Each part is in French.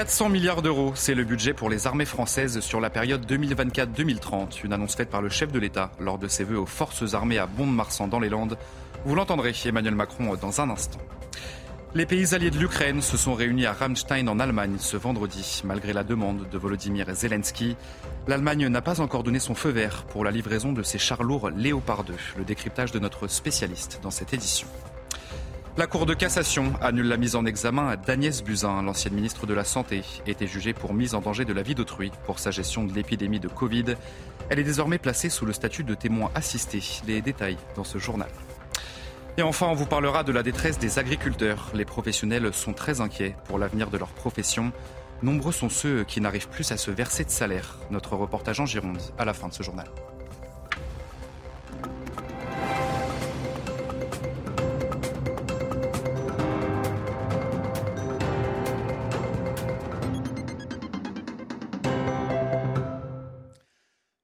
400 milliards d'euros, c'est le budget pour les armées françaises sur la période 2024-2030. Une annonce faite par le chef de l'État lors de ses vœux aux forces armées à Bond-Marsan dans les Landes. Vous l'entendrez, Emmanuel Macron, dans un instant. Les pays alliés de l'Ukraine se sont réunis à Ramstein en Allemagne ce vendredi, malgré la demande de Volodymyr Zelensky. L'Allemagne n'a pas encore donné son feu vert pour la livraison de ses chars lourds Léopard 2, le décryptage de notre spécialiste dans cette édition. La Cour de cassation annule la mise en examen d'Agnès Buzyn, l'ancienne ministre de la Santé, était jugée pour mise en danger de la vie d'autrui pour sa gestion de l'épidémie de Covid. Elle est désormais placée sous le statut de témoin assisté. Les détails dans ce journal. Et enfin, on vous parlera de la détresse des agriculteurs. Les professionnels sont très inquiets pour l'avenir de leur profession. Nombreux sont ceux qui n'arrivent plus à se verser de salaire. Notre reportage en Gironde à la fin de ce journal.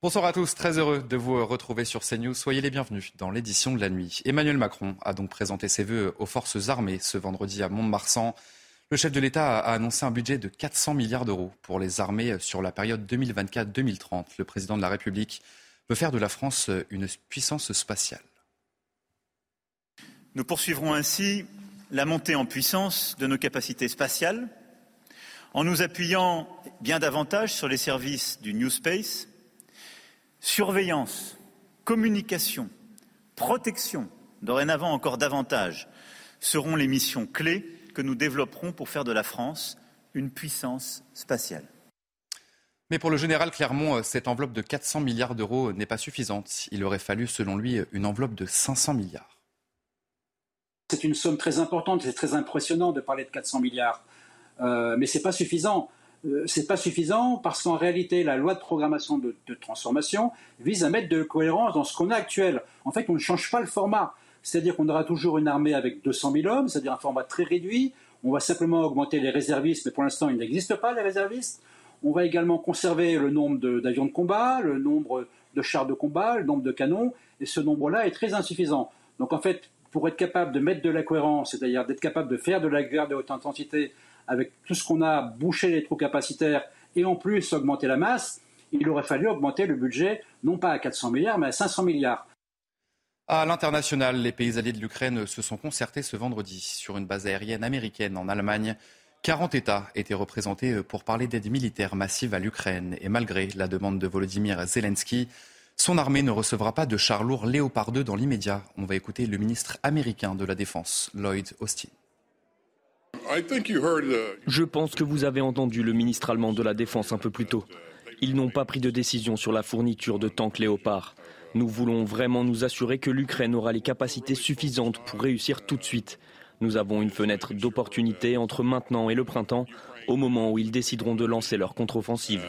Bonsoir à tous, très heureux de vous retrouver sur CNews. Soyez les bienvenus dans l'édition de la nuit. Emmanuel Macron a donc présenté ses vœux aux forces armées ce vendredi à Mont-de-Marsan. Le chef de l'État a annoncé un budget de 400 milliards d'euros pour les armées sur la période 2024-2030. Le président de la République veut faire de la France une puissance spatiale. Nous poursuivrons ainsi la montée en puissance de nos capacités spatiales en nous appuyant bien davantage sur les services du New Space Surveillance, communication, protection, dorénavant encore davantage, seront les missions clés que nous développerons pour faire de la France une puissance spatiale. Mais pour le général Clermont, cette enveloppe de 400 milliards d'euros n'est pas suffisante. Il aurait fallu, selon lui, une enveloppe de 500 milliards. C'est une somme très importante, c'est très impressionnant de parler de 400 milliards. Euh, mais ce n'est pas suffisant. Euh, c'est pas suffisant parce qu'en réalité, la loi de programmation de, transformation vise à mettre de cohérence dans ce qu'on a actuel. En fait, on ne change pas le format. C'est-à-dire qu'on aura toujours une armée avec 200 000 hommes, c'est-à-dire un format très réduit. On va simplement augmenter les réservistes, mais pour l'instant, il n'existe pas les réservistes. On va également conserver le nombre d'avions de, combat, le nombre de chars de combat, le nombre de canons, et ce nombre-là est très insuffisant. Donc en fait, pour être capable de mettre de la cohérence, c'est-à-dire d'être capable de faire de la guerre de haute intensité avec tout ce qu'on a bouché les trous capacitaires et en plus augmenter la masse, il aurait fallu augmenter le budget non pas à 400 milliards mais à 500 milliards. À l'international, les pays alliés de l'Ukraine se sont concertés ce vendredi sur une base aérienne américaine en Allemagne. 40 États étaient représentés pour parler d'aide militaire massive à l'Ukraine. Et malgré la demande de Volodymyr Zelensky, son armée ne recevra pas de chars lourds Léopard 2 dans l'immédiat. On va écouter le ministre américain de la Défense, Lloyd Austin. Je pense que vous avez entendu le ministre allemand de la Défense un peu plus tôt. Ils n'ont pas pris de décision sur la fourniture de tanks Léopard. Nous voulons vraiment nous assurer que l'Ukraine aura les capacités suffisantes pour réussir tout de suite. Nous avons une fenêtre d'opportunité entre maintenant et le printemps, au moment où ils décideront de lancer leur contre-offensive.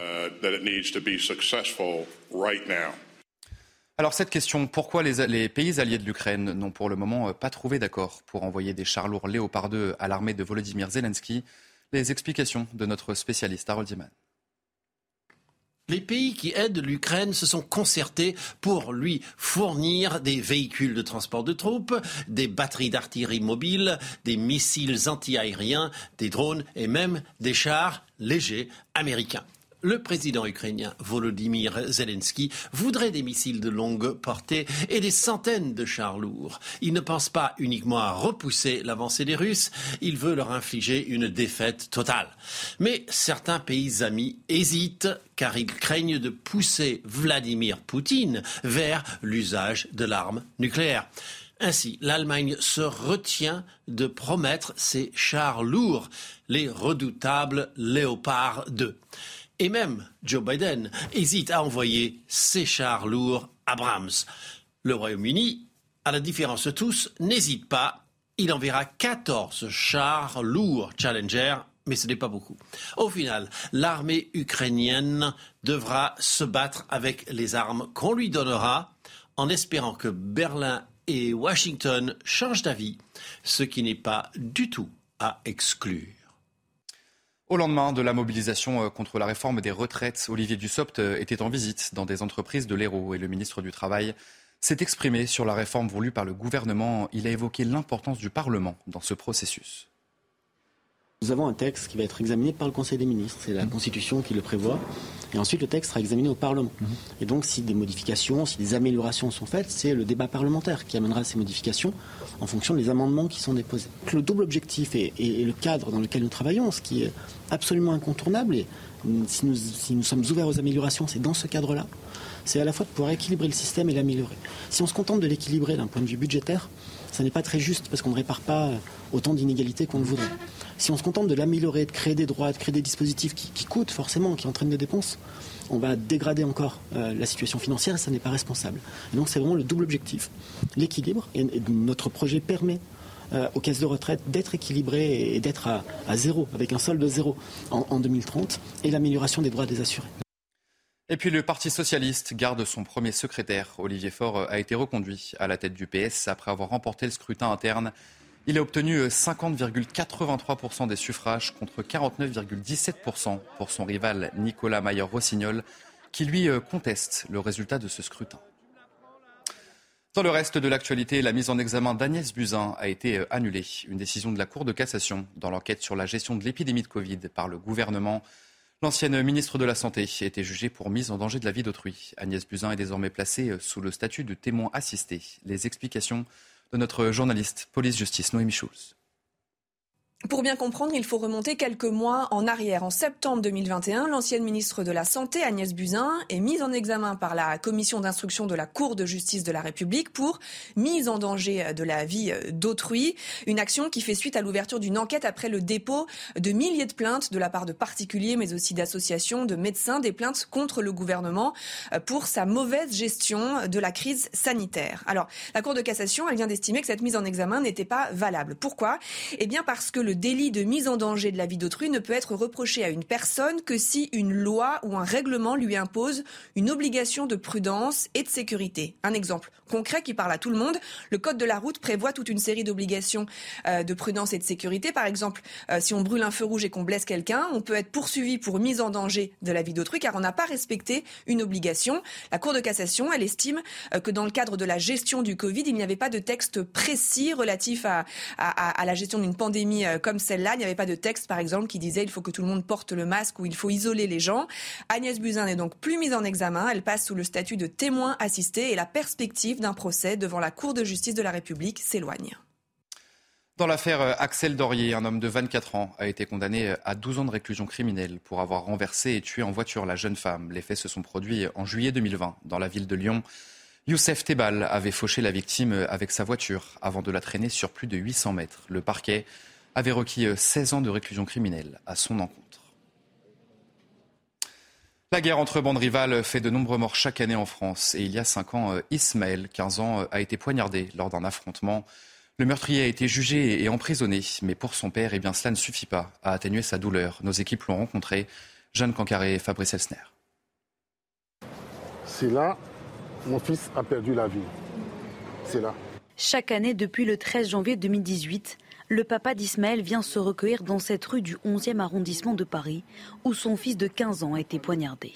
Alors cette question, pourquoi les, pays alliés de l'Ukraine n'ont pour le moment euh, pas trouvé d'accord pour envoyer des chars lourds Léopard 2 à l'armée de Volodymyr Zelensky? Les explications de notre spécialiste Harold Diman. Les pays qui aident l'Ukraine se sont concertés pour lui fournir des véhicules de transport de troupes, des batteries d'artillerie mobile, des missiles antiaériens, des drones et même des chars légers américains. Le président ukrainien Volodymyr Zelensky voudrait des missiles de longue portée et des centaines de chars lourds. Il ne pense pas uniquement à repousser l'avancée des Russes, il veut leur infliger une défaite totale. Mais certains pays amis hésitent car ils craignent de pousser Vladimir Poutine vers l'usage de l'arme nucléaire. Ainsi, l'Allemagne se retient de promettre ses chars lourds, les redoutables Léopard 2. Et même Joe Biden hésite à envoyer ses chars lourds à Brahms. Le Royaume-Uni, à la différence de tous, n'hésite pas il enverra 14 chars lourds Challenger mais ce n'est pas beaucoup. Au final, l'armée ukrainienne devra se battre avec les armes qu'on lui donnera en espérant que Berlin et Washington changent d'avis, ce qui n'est pas du tout à exclure. Au lendemain de la mobilisation euh, contre la réforme des retraites, Olivier Dussopt euh, était en visite dans des entreprises de l'Hérault et le ministre du Travail s'est exprimé sur la réforme voulue par le gouvernement. Il a évoqué l'importance du Parlement dans ce processus. Nous avons un texte qui va être examiné par le Conseil des ministres, c'est la mmh. Constitution qui le prévoit, et ensuite le texte sera examiné au Parlement. Mmh. Et donc si des modifications, si des améliorations sont faites, c'est le débat parlementaire qui amènera ces modifications en fonction des amendements qui sont déposés. Le double objectif et, le cadre dans lequel nous travaillons, ce qui est absolument incontournable, et si nous, si nous sommes ouverts aux améliorations, c'est dans ce cadre-là, c'est à la fois de pouvoir équilibrer le système et l'améliorer. Si on se contente de l'équilibrer d'un point de vue budgétaire, ça n'est pas très juste parce qu'on ne répare pas autant d'inégalités qu'on le voudrait. Si on se contente de l'améliorer, de créer des droits, de créer des dispositifs qui, coûtent forcément, qui entraînent des dépenses, on va dégrader encore euh, la situation financière et ça n'est pas responsable. donc c'est vraiment le double objectif, l'équilibre. Et, notre projet permet euh, aux caisses de retraite d'être équilibrées et d'être à, zéro, avec un solde de zéro en, en 2030, et l'amélioration des droits des assurés. Et puis le Parti socialiste garde son premier secrétaire. Olivier Faure a été reconduit à la tête du PS après avoir remporté le scrutin interne il a obtenu 50,83% euh, des suffrages contre 49,17% pour son rival Nicolas Mayer-Rossignol, qui lui euh, conteste le résultat de ce scrutin. Dans le reste de l'actualité, la mise en examen d'Agnès Buzyn a été euh, annulée. Une décision de la Cour de cassation dans l'enquête sur la gestion de l'épidémie de Covid par le gouvernement. L'ancienne ministre de la Santé a été jugée pour mise en danger de la vie d'autrui. Agnès Buzyn est désormais placée sous le statut de témoin assisté. Les explications de notre journaliste police-justice Noémie Schulz. Pour bien comprendre, il faut remonter quelques mois en arrière. En septembre 2021, l'ancienne ministre de la Santé, Agnès Buzyn, est mise en examen par la commission d'instruction de la Cour de justice de la République pour mise en danger de la vie d'autrui. Une action qui fait suite à l'ouverture d'une enquête après le dépôt de milliers de plaintes de la part de particuliers, mais aussi d'associations, de médecins, des plaintes contre le gouvernement pour sa mauvaise gestion de la crise sanitaire. Alors, la Cour de cassation, elle vient d'estimer que cette mise en examen n'était pas valable. Pourquoi? Eh bien parce que délit de mise en danger de la vie d'autrui ne peut être reproché à une personne que si une loi ou un règlement lui impose une obligation de prudence et de sécurité. Un exemple concret qui parle à tout le monde. Le Code de la route prévoit toute une série d'obligations euh, de prudence et de sécurité. Par exemple, euh, si on brûle un feu rouge et qu'on blesse quelqu'un, on peut être poursuivi pour mise en danger de la vie d'autrui car on n'a pas respecté une obligation. La Cour de cassation, elle estime euh, que dans le cadre de la gestion du Covid, il n'y avait pas de texte précis relatif à la gestion d'une pandémie comme celle-là. Il n'y avait pas de texte, par exemple, qui disait il faut que tout le monde porte le masque ou il faut isoler les gens. Agnès Buzyn n'est donc plus mise en examen. Elle passe sous le statut de témoin assisté et la perspective d'un procès devant la Cour de justice de la République s'éloigne. Dans l'affaire euh, Axel Dorier, un homme de 24 ans a été condamné euh, à 12 ans de réclusion criminelle pour avoir renversé et tué en voiture la jeune femme. Les faits se sont produits en juillet 2020 dans la ville de Lyon. Youssef Tebal avait fauché la victime euh, avec sa voiture avant de la traîner sur plus de 800 mètres. Le parquet avait requis 16 ans de réclusion criminelle à son encontre. La guerre entre bandes rivales fait de nombreux morts chaque année en France. Et il y a 5 ans, euh, Ismaël, 15 ans, euh, a été poignardé lors d'un affrontement. Le meurtrier a été jugé et emprisonné. Mais pour son père, eh bien, cela ne suffit pas à atténuer sa douleur. Nos équipes l'ont rencontré. Jeanne Cancaré et Fabrice Elsner. C'est là, mon fils a perdu la vie. C'est là. Chaque année, depuis le 13 janvier 2018, le papa d'Ismaël vient se recueillir dans cette rue du 11e arrondissement de Paris, où son fils de 15 ans a été poignardé.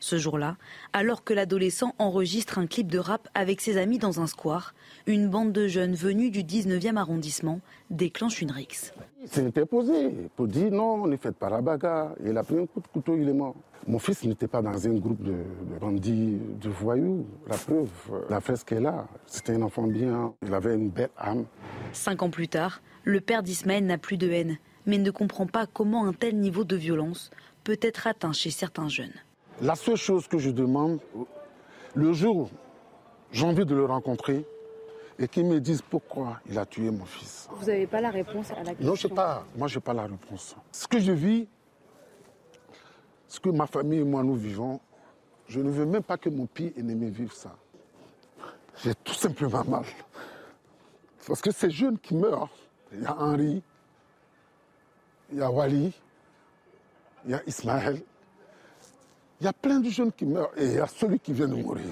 Ce jour-là, alors que l'adolescent enregistre un clip de rap avec ses amis dans un square, une bande de jeunes venus du 19e arrondissement déclenche une rixe. Il s'est interposé pour dire non, ne faites pas la bagarre. Il a pris un coup de couteau, il est mort. Mon fils n'était pas dans un groupe de, bandits, de voyous. La preuve, la fresque est là. C'était un enfant bien. Il avait une belle âme. Cinq ans plus tard, le père d'Ismaël n'a plus de haine, mais ne comprend pas comment un tel niveau de violence peut être atteint chez certains jeunes. La seule chose que je demande, le jour où j'ai envie de le rencontrer, et qu'il me dise pourquoi il a tué mon fils. Vous n'avez pas la réponse à la question Non, je sais pas. Moi, je n'ai pas la réponse. Ce que je vis, ce que ma famille et moi nous vivons, je ne veux même pas que mon pire ennemi vive ça. J'ai tout simplement mal. Parce que ces jeunes qui meurent, il y a Henri, il y a Wally, il y a Ismaël, il y a plein de jeunes qui meurent et il y a celui qui vient de mourir.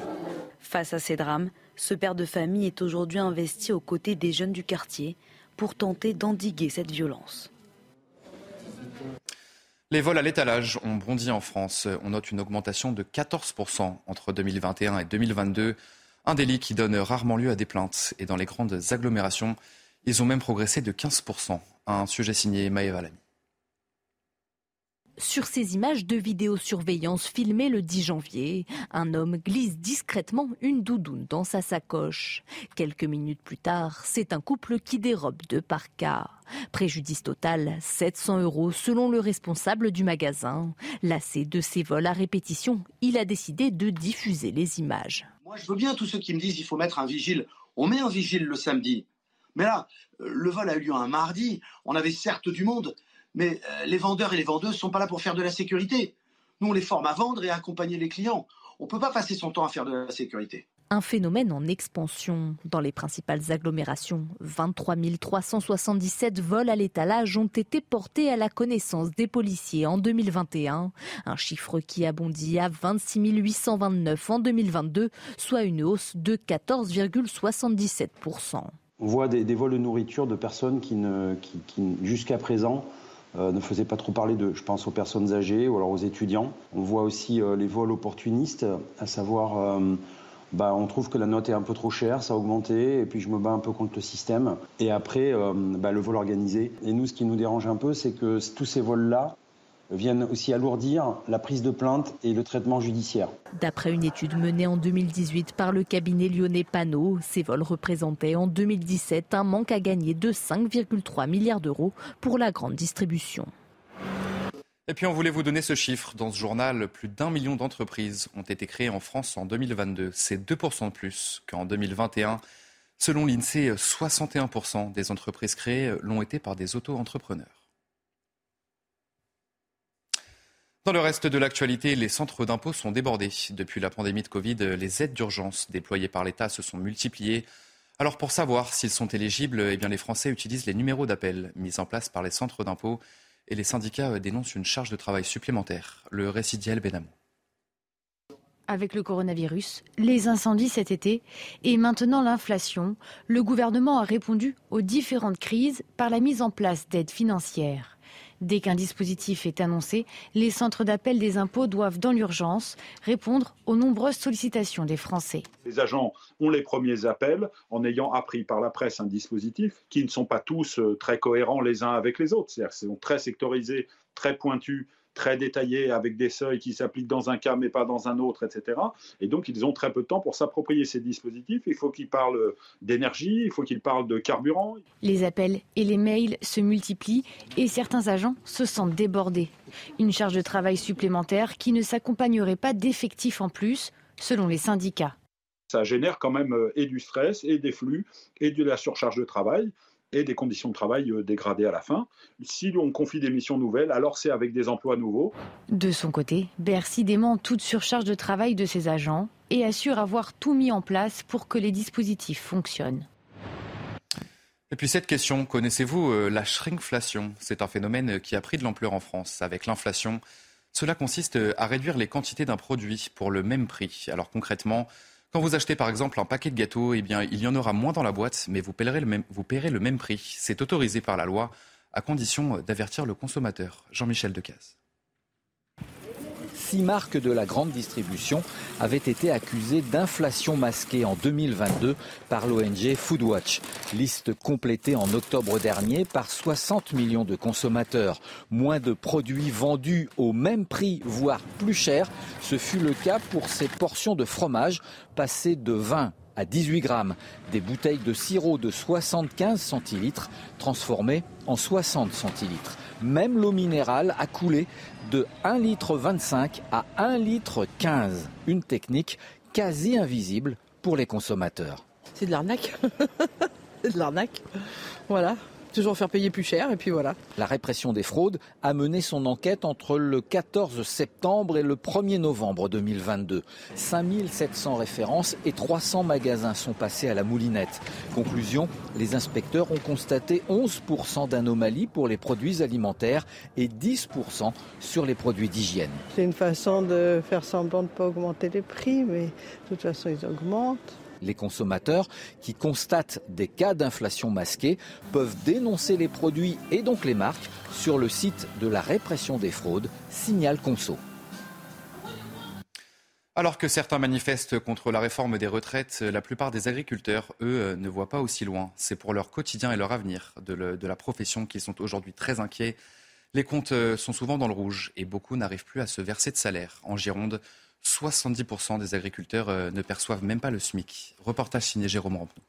Face à ces drames, ce père de famille est aujourd'hui investi aux côtés des jeunes du quartier pour tenter d'endiguer cette violence. Les vols à l'étalage ont bondi en France. On note une augmentation de 14% entre 2021 et 2022. Un délit qui donne rarement lieu à des plaintes. Et dans les grandes agglomérations, ils ont même progressé de 15%. Un sujet signé Maëva Lamy. Sur ces images de vidéosurveillance filmées le 10 janvier, un homme glisse discrètement une doudoune dans sa sacoche. Quelques minutes plus tard, c'est un couple qui dérobe deux parkas. Préjudice total 700 euros selon le responsable du magasin. Lassé de ces vols à répétition, il a décidé de diffuser les images. Moi, je veux bien tous ceux qui me disent qu'il faut mettre un vigile. On met un vigile le samedi. Mais là, le vol a eu lieu un mardi. On avait certes du monde, mais euh, les vendeurs et les vendeuses ne sont pas là pour faire de la sécurité. Nous, on les forme à vendre et à accompagner les clients. On ne peut pas passer son temps à faire de la sécurité. Un phénomène en expansion. Dans les principales agglomérations, 23 377 vols à l'étalage ont été portés à la connaissance des policiers en 2021, un chiffre qui a bondi à 26 829 en 2022, soit une hausse de 14,77%. On voit des, vols de nourriture de personnes qui, qui jusqu'à présent, euh, ne faisait pas trop parler de, je pense aux personnes âgées ou alors aux étudiants. On voit aussi euh, les vols opportunistes, à savoir, euh, bah, on trouve que la note est un peu trop chère, ça a augmenté, et puis je me bats un peu contre le système. Et après, bah, le vol organisé. Et nous, ce qui nous dérange un peu, c'est que tous ces vols-là, viennent aussi alourdir la prise de plainte et le traitement judiciaire. D'après une étude menée en 2018 par le cabinet lyonnais Panot, ces vols représentaient en 2017 un manque à gagner de 5,3 milliards d'euros pour la grande distribution. Et puis on voulait vous donner ce chiffre. Dans ce journal, plus d'un million d'entreprises ont été créées en France en 2022. C'est 2% de plus qu'en 2021. Selon l'INSEE, 61% des entreprises créées l'ont été par des auto-entrepreneurs. Dans le reste de l'actualité, les centres d'impôt sont débordés. Depuis la pandémie de Covid, les aides d'urgence déployées par l'État se sont multipliées. Alors pour savoir s'ils sont éligibles, eh les Français utilisent les numéros d'appel mis en place par les centres d'impôt et les syndicats dénoncent une charge de travail supplémentaire. Le récit d'Yael Benamou. Avec le coronavirus, les incendies cet été et maintenant l'inflation, le gouvernement a répondu aux différentes crises par la mise en place d'aides financières. Dès qu'un dispositif est annoncé, les centres d'appel des impôts doivent, dans l'urgence, répondre aux nombreuses sollicitations des Français. Les agents ont les premiers appels en ayant appris par la presse un dispositif qui ne sont pas tous euh, très cohérents les uns avec les autres. C'est-à-dire qu'ils sont très sectorisés, très pointus très détaillé avec des seuils qui s'appliquent dans un cas mais pas dans un autre, etc. Et donc ils ont très peu de temps pour s'approprier ces dispositifs. Il faut qu'ils parlent d'énergie, il faut qu'ils parlent de carburant. Les appels et les mails se multiplient et certains agents se sentent débordés. Une charge de travail supplémentaire qui ne s'accompagnerait pas d'effectifs en plus, selon les syndicats. Ça génère quand même euh, et du stress et des flux et de la surcharge de travail et des conditions de travail euh, dégradées à la fin. Si on confie des missions nouvelles, alors c'est avec des emplois nouveaux. De son côté, Bercy dément toute surcharge de travail de ses agents et assure avoir tout mis en place pour que les dispositifs fonctionnent. Et puis cette question, connaissez-vous euh, la shrinkflation? C'est un phénomène qui a pris de l'ampleur en France. Avec l'inflation, cela consiste à réduire les quantités d'un produit pour le même prix. Alors concrètement, quand vous achetez par exemple un paquet de gâteaux, eh bien, il y en aura moins dans la boîte, mais vous paierez le même, vous paierez le même prix. C'est autorisé par la loi, à condition d'avertir le consommateur. Jean-Michel Decaze six marques de la grande distribution avaient été accusées d'inflation masquée en 2022 par l'ONG Foodwatch. Liste complétée en octobre dernier par 60 millions de consommateurs. Moins de produits vendus au même prix, voire plus cher. Ce fut le cas pour ces portions de fromage passées de 20 à 18 grammes. Des bouteilles de sirop de 75 centilitres transformées en 60 centilitres. Même l'eau minérale a coulé de 1,25 litre à 1,15 litre. Une technique quasi invisible pour les consommateurs. C'est de l'arnaque. C'est de l'arnaque. Voilà. Toujours faire payer plus cher et puis voilà. La répression des fraudes a mené son enquête entre le 14 septembre et le 1er novembre 2022. 5700 références et 300 magasins sont passés à la moulinette. Conclusion, les inspecteurs ont constaté 11% d'anomalies pour les produits alimentaires et 10% sur les produits d'hygiène. C'est une façon de faire semblant de ne pas augmenter les prix, mais de toute façon ils augmentent. Les consommateurs qui constatent des cas d'inflation masquée peuvent dénoncer les produits et donc les marques sur le site de la répression des fraudes, Signal Conso. Alors que certains manifestent contre la réforme des retraites, la plupart des agriculteurs, eux, ne voient pas aussi loin. C'est pour leur quotidien et leur avenir de, la profession qu'ils sont aujourd'hui très inquiets. Les comptes sont souvent dans le rouge et beaucoup n'arrivent plus à se verser de salaire. En Gironde, 70% des agriculteurs euh, ne perçoivent même pas le SMIC. Reportage signé Jérôme Rampenou.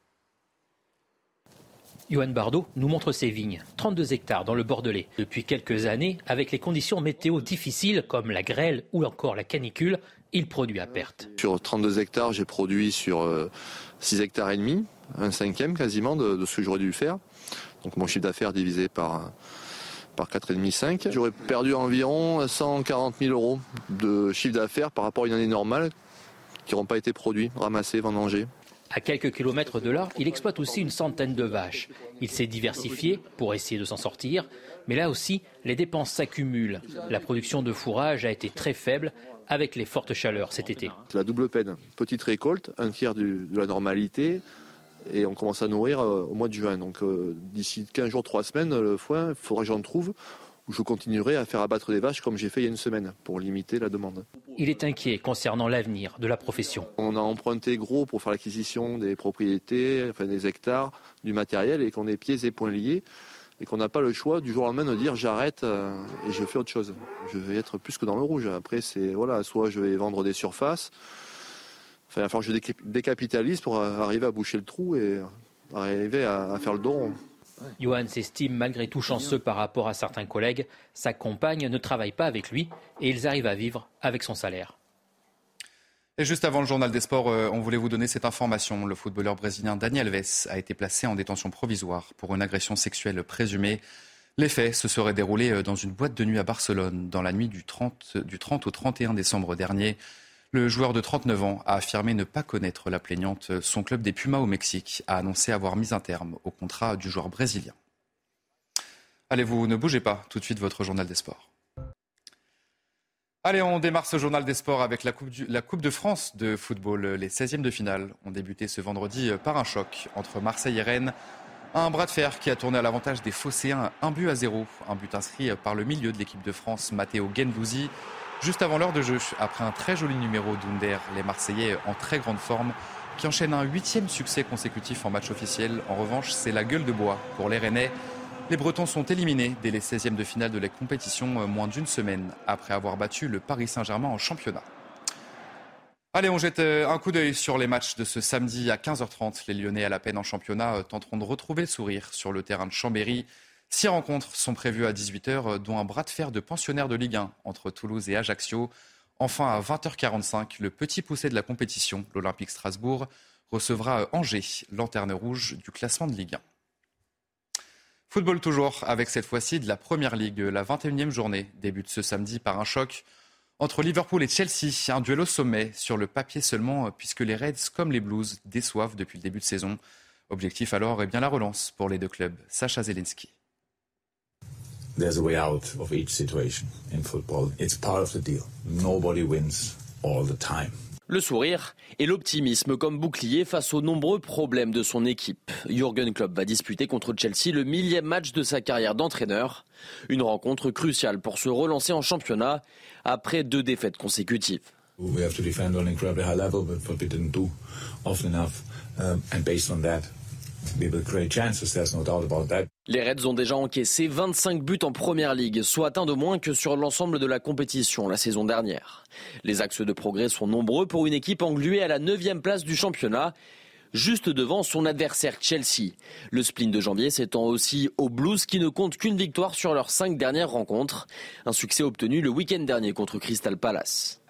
Johan Bardot nous montre ses vignes, 32 hectares dans le Bordelais. Depuis quelques années, avec les conditions météo difficiles comme la grêle ou encore la canicule, il produit à perte. Sur 32 hectares, j'ai produit sur 6 euh, hectares et demi, un cinquième quasiment de, de ce que j'aurais dû faire. Donc mon chiffre d'affaires divisé par par 4,5-5. J'aurais perdu environ 140 000 euros de chiffre d'affaires par rapport à une année normale qui n'auront pas été produits, ramassés, vendangés. À quelques kilomètres de là, il exploite aussi une centaine de vaches. Il s'est diversifié pour essayer de s'en sortir, mais là aussi, les dépenses s'accumulent. La production de fourrage a été très faible avec les fortes chaleurs cet été. C'est la double peine. Petite récolte, un tiers de la normalité, et on commence à nourrir euh, au mois de juin. Donc euh, d'ici 15 jours, 3 semaines, le foin, il faudra que j'en trouve où je continuerai à faire abattre des vaches comme j'ai fait il y a une semaine pour limiter la demande. Il est inquiet concernant l'avenir de la profession. On a emprunté gros pour faire l'acquisition des propriétés, enfin des hectares, du matériel et qu'on est pieds et poings liés et qu'on n'a pas le choix du jour au lendemain de dire j'arrête euh, et je fais autre chose. Je vais être plus que dans le rouge. Après, c'est voilà, soit je vais vendre des surfaces, il va falloir que je décapitalise pour arriver à boucher le trou et arriver à, faire le dos Johan s'estime malgré tout chanceux par rapport à certains collègues. Sa compagne ne travaille pas avec lui et ils arrivent à vivre avec son salaire. Et juste avant le journal des sports, euh, on voulait vous donner cette information. Le footballeur brésilien Daniel Alves a été placé en détention provisoire pour une agression sexuelle présumée. Les faits se seraient déroulés euh, dans une boîte de nuit à Barcelone dans la nuit du 30, du 30 au 31 décembre dernier. Le joueur de 39 ans a affirmé ne pas connaître la plaignante. Son club des Pumas au Mexique a annoncé avoir mis un terme au contrat du joueur brésilien. Allez, vous ne bougez pas. Tout de suite, votre journal des sports. Allez, on démarre ce journal des sports avec la coupe, de France de football. Les 16e de finale ont débuté ce vendredi par un choc entre Marseille et Rennes. Un bras de fer qui a tourné à l'avantage des Phocéens, un but à zéro. Un but inscrit par le milieu de l'équipe de France, Matteo Gendouzi. Juste avant l'heure de jeu, après un très joli numéro d'Under, les Marseillais en très grande forme, qui enchaînent un huitième succès consécutif en match officiel. En revanche, c'est la gueule de bois pour les Rennais. Les Bretons sont éliminés dès les 16e de finale de la compétition, euh, moins d'une semaine après avoir battu le Paris Saint-Germain en championnat. Allez, on jette euh, un coup d'œil sur les matchs de ce samedi à 15h30. Les Lyonnais à la peine en championnat euh, tenteront de retrouver le sourire sur le terrain de Chambéry. Six rencontres sont prévues à 18h, euh, dont un bras de fer de pensionnaires de Ligue 1 entre Toulouse et Ajaccio. Enfin, à 20h45, le petit poussé de la compétition, l'Olympique Strasbourg, recevra Angers, lanterne rouge du classement de Ligue 1. Football toujours, avec cette fois-ci de la Première Ligue. La 21e journée débute ce samedi par un choc entre Liverpool et Chelsea. Un duel au sommet, sur le papier seulement, euh, puisque les Reds, comme les Blues, déçoivent depuis le début de saison. Objectif alors eh bien la relance pour les deux clubs. Sacha there's a situation football. Deal. Le sourire et l'optimisme comme bouclier face aux nombreux problèmes de son équipe. Jürgen Klopp va disputer contre Chelsea le millième match de sa carrière d'entraîneur. Une rencontre cruciale pour se relancer en championnat après deux défaites consécutives. We have to defend on incredibly high level, but what we didn't do often enough. Um, based on that, les Reds ont déjà encaissé 25 buts en première ligue, soit un de moins que sur l'ensemble de la compétition la saison dernière. Les axes de progrès sont nombreux pour une équipe engluée à la 9 place du championnat, juste devant son adversaire Chelsea. Le spleen de janvier s'étend aussi aux Blues qui ne comptent qu'une victoire sur leurs cinq dernières rencontres. Un succès obtenu le week-end dernier contre Crystal Palace.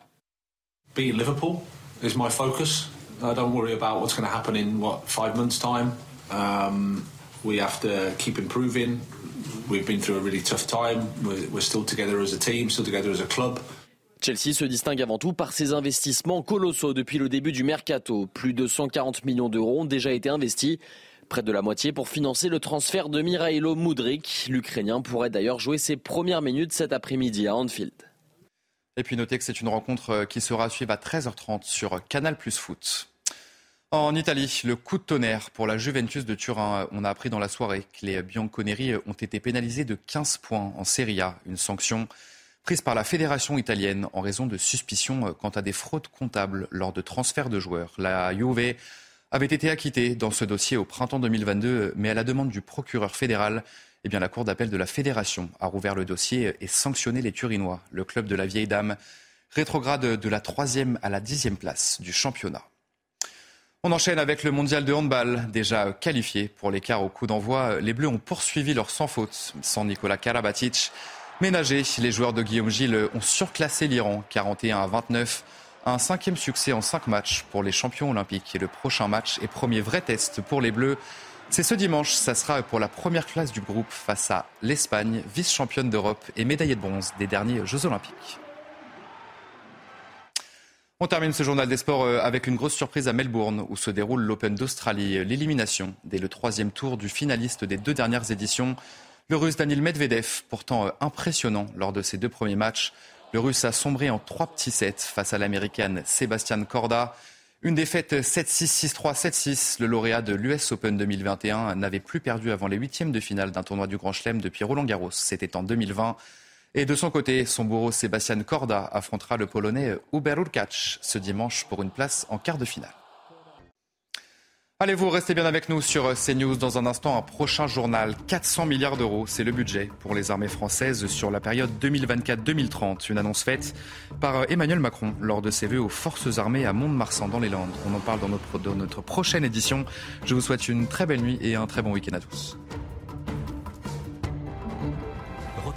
Liverpool is my focus. I don't worry about what's going to happen in what five months' time. Um, We have to keep improving. We've been through a really tough time. We're, we're still together as a team, still together as a club. Chelsea se distingue avant tout par ses investissements colossaux depuis le début du mercato. Plus de 140 millions d'euros ont déjà été investis, près de la moitié pour financer le transfert de Mirailo Mudrik. L'Ukrainien pourrait d'ailleurs jouer ses premières minutes cet après-midi à Anfield. Et puis notez que c'est une rencontre qui sera à suivre à 13h30 sur Canal Plus Foot. En Italie, le coup de tonnerre pour la Juventus de Turin. On a appris dans la soirée que les Bianconeri ont été pénalisés de 15 points en Serie A, une sanction prise par la fédération italienne en raison de suspicions quant à des fraudes comptables lors de transferts de joueurs. La Juve avait été acquittée dans ce dossier au printemps 2022, mais à la demande du procureur fédéral, eh bien, la Cour d'appel de la Fédération a rouvert le dossier et sanctionné les Turinois. Le club de la vieille dame rétrograde de la troisième à la dixième place du championnat. On enchaîne avec le mondial de handball, déjà qualifié pour l'écart au coup d'envoi. Les Bleus ont poursuivi leur sans faute, sans Nicolas Karabatic. Ménagés, les joueurs de Guillaume Gilles ont surclassé l'Iran 41 à 29. Un cinquième succès en cinq matchs pour les champions olympiques. Et le prochain match et premier vrai test pour les Bleus, c'est ce dimanche. Ça sera pour la première classe du groupe face à l'Espagne, vice-championne d'Europe et médaillée de bronze des derniers Jeux olympiques. On termine ce journal des sports avec une grosse surprise à Melbourne où se déroule l'Open d'Australie. L'élimination dès le troisième tour du finaliste des deux dernières éditions. Le russe Daniel Medvedev, pourtant impressionnant lors de ses deux premiers matchs. Le russe a sombré en trois petits sets face à l'américaine Sébastien Corda. Une défaite 7-6, 6-3, 7-6. Le lauréat de l'US Open 2021 n'avait plus perdu avant les huitièmes de finale d'un tournoi du Grand Chelem depuis Roland Garros. C'était en 2020. Et de son côté, son bourreau Sébastien Corda affrontera le Polonais Hubert Urkacz ce dimanche pour une place en quart de finale. Allez-vous restez bien avec nous sur CNews dans un instant. Un prochain journal, 400 milliards d'euros, c'est le budget pour les armées françaises sur la période 2024-2030. Une annonce faite par Emmanuel Macron lors de ses vœux aux forces armées à Mont-de-Marsan dans les Landes. On en parle dans notre prochaine édition. Je vous souhaite une très belle nuit et un très bon week-end à tous.